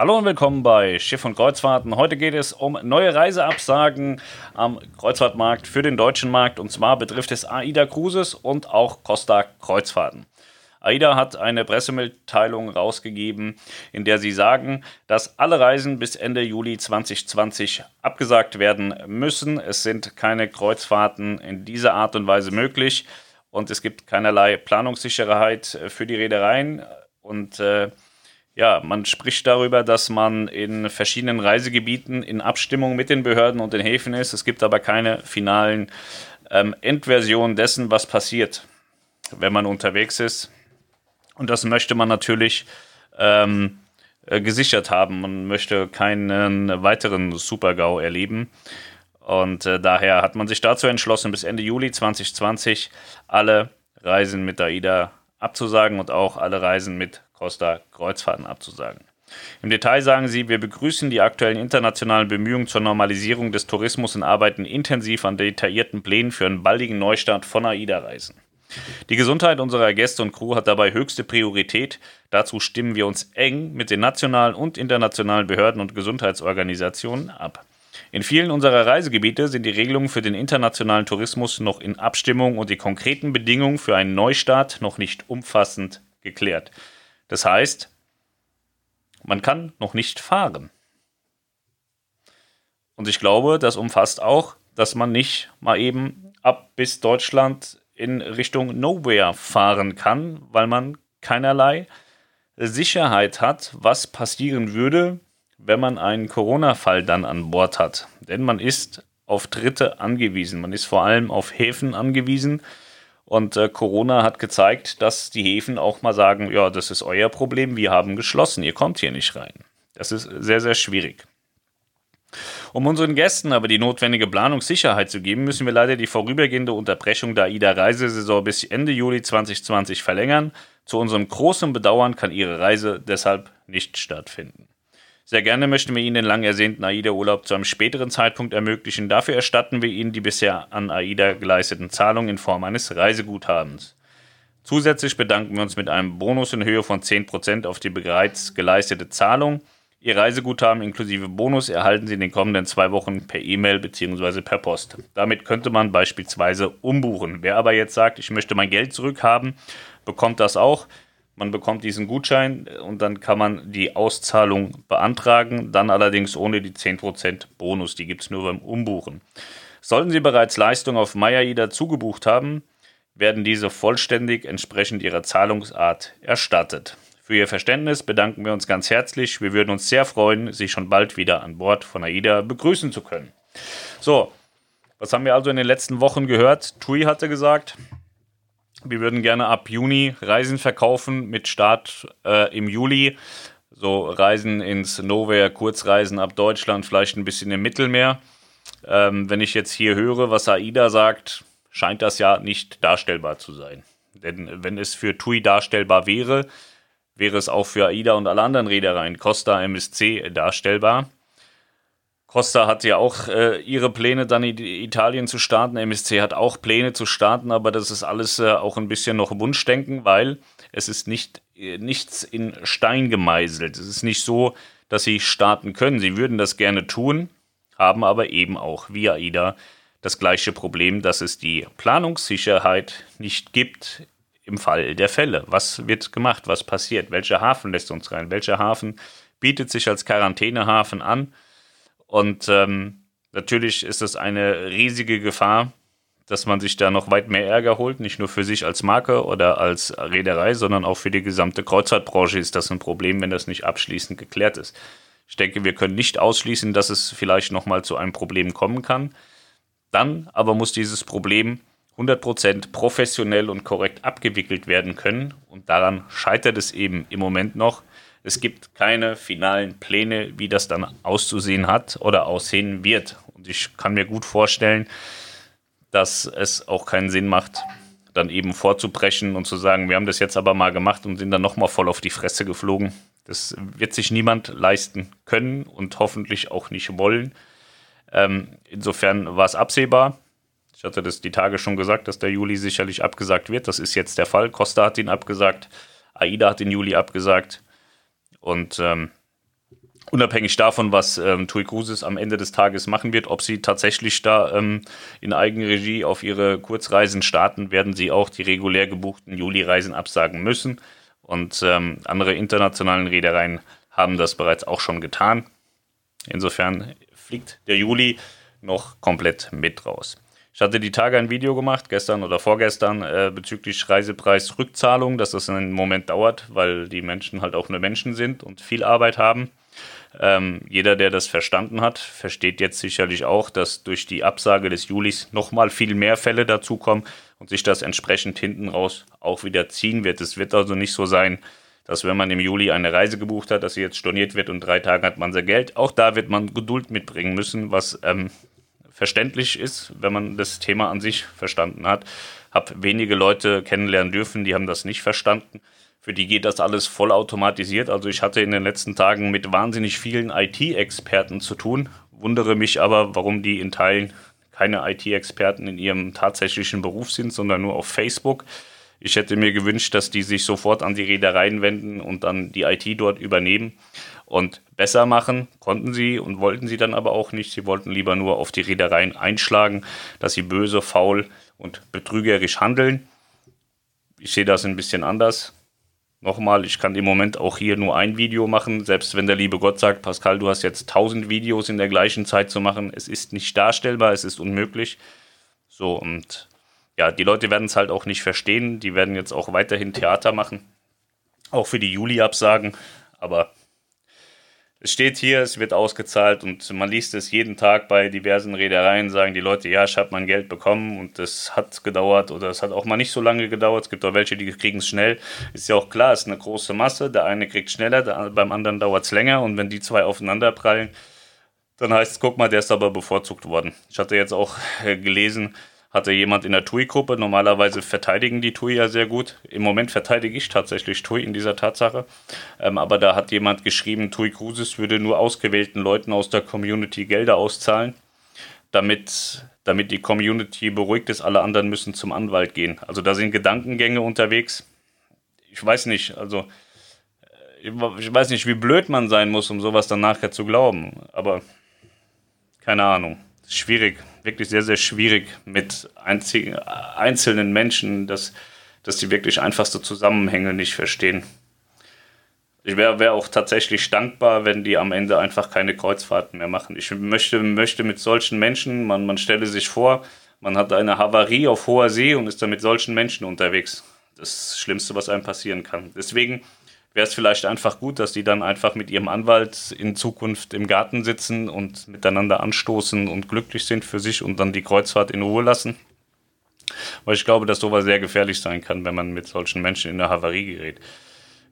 Hallo und willkommen bei Schiff und Kreuzfahrten. Heute geht es um neue Reiseabsagen am Kreuzfahrtmarkt für den deutschen Markt. Und zwar betrifft es AIDA Cruises und auch Costa Kreuzfahrten. AIDA hat eine Pressemitteilung rausgegeben, in der sie sagen, dass alle Reisen bis Ende Juli 2020 abgesagt werden müssen. Es sind keine Kreuzfahrten in dieser Art und Weise möglich und es gibt keinerlei Planungssicherheit für die Reedereien und äh, ja, man spricht darüber, dass man in verschiedenen Reisegebieten in Abstimmung mit den Behörden und den Häfen ist. Es gibt aber keine finalen ähm, Endversionen dessen, was passiert, wenn man unterwegs ist. Und das möchte man natürlich ähm, äh, gesichert haben. Man möchte keinen weiteren Super-GAU erleben. Und äh, daher hat man sich dazu entschlossen, bis Ende Juli 2020 alle Reisen mit AIDA abzusagen und auch alle Reisen mit Costa Kreuzfahrten abzusagen. Im Detail sagen sie, wir begrüßen die aktuellen internationalen Bemühungen zur Normalisierung des Tourismus und arbeiten intensiv an detaillierten Plänen für einen baldigen Neustart von AIDA-Reisen. Die Gesundheit unserer Gäste und Crew hat dabei höchste Priorität. Dazu stimmen wir uns eng mit den nationalen und internationalen Behörden und Gesundheitsorganisationen ab. In vielen unserer Reisegebiete sind die Regelungen für den internationalen Tourismus noch in Abstimmung und die konkreten Bedingungen für einen Neustart noch nicht umfassend geklärt. Das heißt, man kann noch nicht fahren. Und ich glaube, das umfasst auch, dass man nicht mal eben ab bis Deutschland in Richtung Nowhere fahren kann, weil man keinerlei Sicherheit hat, was passieren würde, wenn man einen Corona-Fall dann an Bord hat. Denn man ist auf Dritte angewiesen. Man ist vor allem auf Häfen angewiesen, und äh, Corona hat gezeigt, dass die Häfen auch mal sagen, ja, das ist euer Problem, wir haben geschlossen, ihr kommt hier nicht rein. Das ist sehr, sehr schwierig. Um unseren Gästen aber die notwendige Planungssicherheit zu geben, müssen wir leider die vorübergehende Unterbrechung der AIDA-Reisesaison bis Ende Juli 2020 verlängern. Zu unserem großen Bedauern kann Ihre Reise deshalb nicht stattfinden. Sehr gerne möchten wir Ihnen den lang ersehnten AIDA-Urlaub zu einem späteren Zeitpunkt ermöglichen. Dafür erstatten wir Ihnen die bisher an AIDA geleisteten Zahlungen in Form eines Reiseguthabens. Zusätzlich bedanken wir uns mit einem Bonus in Höhe von 10% auf die bereits geleistete Zahlung. Ihr Reiseguthaben inklusive Bonus erhalten Sie in den kommenden zwei Wochen per E-Mail bzw. per Post. Damit könnte man beispielsweise umbuchen. Wer aber jetzt sagt, ich möchte mein Geld zurückhaben, bekommt das auch. Man bekommt diesen Gutschein und dann kann man die Auszahlung beantragen, dann allerdings ohne die 10% Bonus, die gibt es nur beim Umbuchen. Sollten Sie bereits Leistungen auf MyAIDA zugebucht haben, werden diese vollständig entsprechend Ihrer Zahlungsart erstattet. Für Ihr Verständnis bedanken wir uns ganz herzlich. Wir würden uns sehr freuen, Sie schon bald wieder an Bord von AIDA begrüßen zu können. So, was haben wir also in den letzten Wochen gehört? TUI hatte gesagt, wir würden gerne ab Juni Reisen verkaufen mit Start äh, im Juli. So Reisen ins Nowhere, Kurzreisen ab Deutschland, vielleicht ein bisschen im Mittelmeer. Ähm, wenn ich jetzt hier höre, was AIDA sagt, scheint das ja nicht darstellbar zu sein. Denn wenn es für TUI darstellbar wäre, wäre es auch für AIDA und alle anderen Reedereien, Costa, MSC, darstellbar. Costa hat ja auch äh, ihre Pläne, dann in Italien zu starten. MSC hat auch Pläne zu starten, aber das ist alles äh, auch ein bisschen noch Wunschdenken, weil es ist nicht, äh, nichts in Stein gemeißelt. Es ist nicht so, dass sie starten können. Sie würden das gerne tun, haben aber eben auch wie AIDA das gleiche Problem, dass es die Planungssicherheit nicht gibt im Fall der Fälle. Was wird gemacht? Was passiert? Welcher Hafen lässt uns rein? Welcher Hafen bietet sich als Quarantänehafen an? Und ähm, natürlich ist es eine riesige Gefahr, dass man sich da noch weit mehr Ärger holt, nicht nur für sich als Marke oder als Reederei, sondern auch für die gesamte Kreuzfahrtbranche ist das ein Problem, wenn das nicht abschließend geklärt ist. Ich denke, wir können nicht ausschließen, dass es vielleicht nochmal zu einem Problem kommen kann. Dann aber muss dieses Problem 100% professionell und korrekt abgewickelt werden können. Und daran scheitert es eben im Moment noch. Es gibt keine finalen Pläne, wie das dann auszusehen hat oder aussehen wird. Und ich kann mir gut vorstellen, dass es auch keinen Sinn macht, dann eben vorzubrechen und zu sagen, wir haben das jetzt aber mal gemacht und sind dann nochmal voll auf die Fresse geflogen. Das wird sich niemand leisten können und hoffentlich auch nicht wollen. Ähm, insofern war es absehbar. Ich hatte das die Tage schon gesagt, dass der Juli sicherlich abgesagt wird. Das ist jetzt der Fall. Costa hat ihn abgesagt. AIDA hat den Juli abgesagt. Und ähm, unabhängig davon, was ähm, TUI Cruises am Ende des Tages machen wird, ob sie tatsächlich da ähm, in Eigenregie auf ihre Kurzreisen starten, werden sie auch die regulär gebuchten Juli-Reisen absagen müssen. Und ähm, andere internationalen Reedereien haben das bereits auch schon getan. Insofern fliegt der Juli noch komplett mit raus. Ich hatte die Tage ein Video gemacht, gestern oder vorgestern, äh, bezüglich Reisepreisrückzahlung, dass das einen Moment dauert, weil die Menschen halt auch nur Menschen sind und viel Arbeit haben. Ähm, jeder, der das verstanden hat, versteht jetzt sicherlich auch, dass durch die Absage des Julis nochmal viel mehr Fälle dazukommen und sich das entsprechend hinten raus auch wieder ziehen wird. Es wird also nicht so sein, dass wenn man im Juli eine Reise gebucht hat, dass sie jetzt storniert wird und drei Tage hat man sein Geld. Auch da wird man Geduld mitbringen müssen, was ähm, verständlich ist, wenn man das Thema an sich verstanden hat. Hab wenige Leute kennenlernen dürfen, die haben das nicht verstanden. Für die geht das alles vollautomatisiert. Also ich hatte in den letzten Tagen mit wahnsinnig vielen IT-Experten zu tun, wundere mich aber, warum die in Teilen keine IT-Experten in ihrem tatsächlichen Beruf sind, sondern nur auf Facebook. Ich hätte mir gewünscht, dass die sich sofort an die Reedereien wenden und dann die IT dort übernehmen und besser machen. Konnten sie und wollten sie dann aber auch nicht. Sie wollten lieber nur auf die Reedereien einschlagen, dass sie böse, faul und betrügerisch handeln. Ich sehe das ein bisschen anders. Nochmal, ich kann im Moment auch hier nur ein Video machen, selbst wenn der liebe Gott sagt, Pascal, du hast jetzt tausend Videos in der gleichen Zeit zu machen. Es ist nicht darstellbar, es ist unmöglich. So, und ja, die Leute werden es halt auch nicht verstehen. Die werden jetzt auch weiterhin Theater machen. Auch für die Juli-Absagen. Aber es steht hier, es wird ausgezahlt und man liest es jeden Tag bei diversen Reedereien, sagen die Leute, ja, ich habe mein Geld bekommen und es hat gedauert oder es hat auch mal nicht so lange gedauert. Es gibt auch welche, die kriegen es schnell. Ist ja auch klar, es ist eine große Masse. Der eine kriegt schneller, der, beim anderen dauert es länger und wenn die zwei aufeinander prallen, dann heißt es, guck mal, der ist aber bevorzugt worden. Ich hatte jetzt auch äh, gelesen, hatte jemand in der TUI-Gruppe. Normalerweise verteidigen die TUI ja sehr gut. Im Moment verteidige ich tatsächlich TUI in dieser Tatsache. Ähm, aber da hat jemand geschrieben, TUI Cruises würde nur ausgewählten Leuten aus der Community Gelder auszahlen, damit, damit die Community beruhigt ist. Alle anderen müssen zum Anwalt gehen. Also da sind Gedankengänge unterwegs. Ich weiß nicht, also äh, ich weiß nicht, wie blöd man sein muss, um sowas dann nachher zu glauben. Aber keine Ahnung. Schwierig wirklich sehr, sehr schwierig mit einzelnen Menschen, dass, dass die wirklich einfachste Zusammenhänge nicht verstehen. Ich wäre wär auch tatsächlich dankbar, wenn die am Ende einfach keine Kreuzfahrten mehr machen. Ich möchte, möchte mit solchen Menschen, man, man stelle sich vor, man hat eine Havarie auf hoher See und ist dann mit solchen Menschen unterwegs. Das Schlimmste, was einem passieren kann. Deswegen wäre es vielleicht einfach gut, dass die dann einfach mit ihrem Anwalt in Zukunft im Garten sitzen und miteinander anstoßen und glücklich sind für sich und dann die Kreuzfahrt in Ruhe lassen. Weil ich glaube, dass sowas sehr gefährlich sein kann, wenn man mit solchen Menschen in eine Havarie gerät.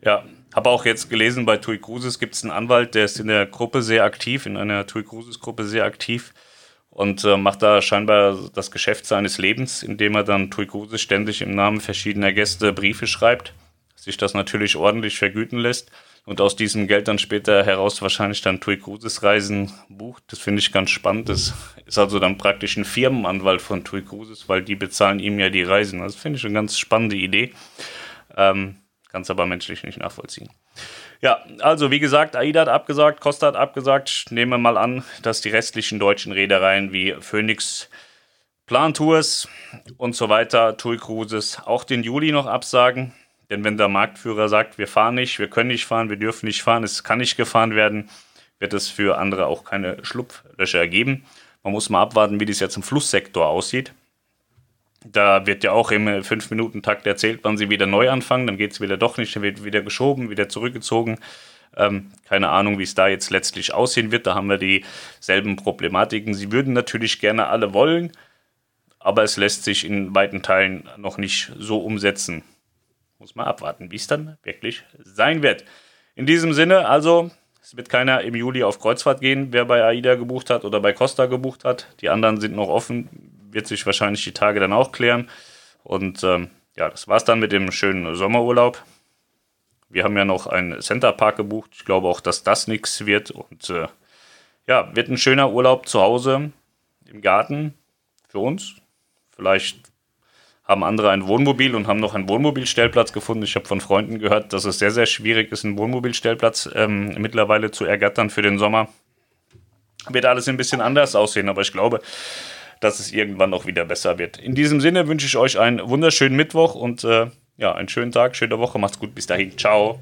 Ja, habe auch jetzt gelesen, bei TUI Cruises gibt es einen Anwalt, der ist in der Gruppe sehr aktiv, in einer TUI Cruises Gruppe sehr aktiv und äh, macht da scheinbar das Geschäft seines Lebens, indem er dann TUI Cruises ständig im Namen verschiedener Gäste Briefe schreibt sich das natürlich ordentlich vergüten lässt und aus diesem Geld dann später heraus wahrscheinlich dann TUI Cruises Reisen bucht. Das finde ich ganz spannend. Das ist also dann praktisch ein Firmenanwalt von TUI Cruises, weil die bezahlen ihm ja die Reisen. Das finde ich eine ganz spannende Idee. Ähm, Kann es aber menschlich nicht nachvollziehen. Ja, also wie gesagt, AIDA hat abgesagt, Costa hat abgesagt. Ich nehme mal an, dass die restlichen deutschen Reedereien wie Phoenix, Plan Tours und so weiter, TUI Cruises auch den Juli noch absagen. Denn wenn der Marktführer sagt, wir fahren nicht, wir können nicht fahren, wir dürfen nicht fahren, es kann nicht gefahren werden, wird es für andere auch keine Schlupflöcher geben. Man muss mal abwarten, wie das jetzt im Flusssektor aussieht. Da wird ja auch im 5-Minuten-Takt erzählt, wann sie wieder neu anfangen. Dann geht es wieder doch nicht, dann wird wieder geschoben, wieder zurückgezogen. Ähm, keine Ahnung, wie es da jetzt letztlich aussehen wird. Da haben wir dieselben Problematiken. Sie würden natürlich gerne alle wollen, aber es lässt sich in weiten Teilen noch nicht so umsetzen. Muss man abwarten, wie es dann wirklich sein wird. In diesem Sinne, also, es wird keiner im Juli auf Kreuzfahrt gehen, wer bei AIDA gebucht hat oder bei Costa gebucht hat. Die anderen sind noch offen, wird sich wahrscheinlich die Tage dann auch klären. Und ähm, ja, das war's dann mit dem schönen Sommerurlaub. Wir haben ja noch einen Centerpark gebucht. Ich glaube auch, dass das nichts wird. Und äh, ja, wird ein schöner Urlaub zu Hause im Garten für uns. Vielleicht haben andere ein Wohnmobil und haben noch einen Wohnmobilstellplatz gefunden. Ich habe von Freunden gehört, dass es sehr, sehr schwierig ist, einen Wohnmobilstellplatz ähm, mittlerweile zu ergattern für den Sommer. Wird alles ein bisschen anders aussehen, aber ich glaube, dass es irgendwann auch wieder besser wird. In diesem Sinne wünsche ich euch einen wunderschönen Mittwoch und äh, ja, einen schönen Tag, schöne Woche. Macht's gut, bis dahin. Ciao.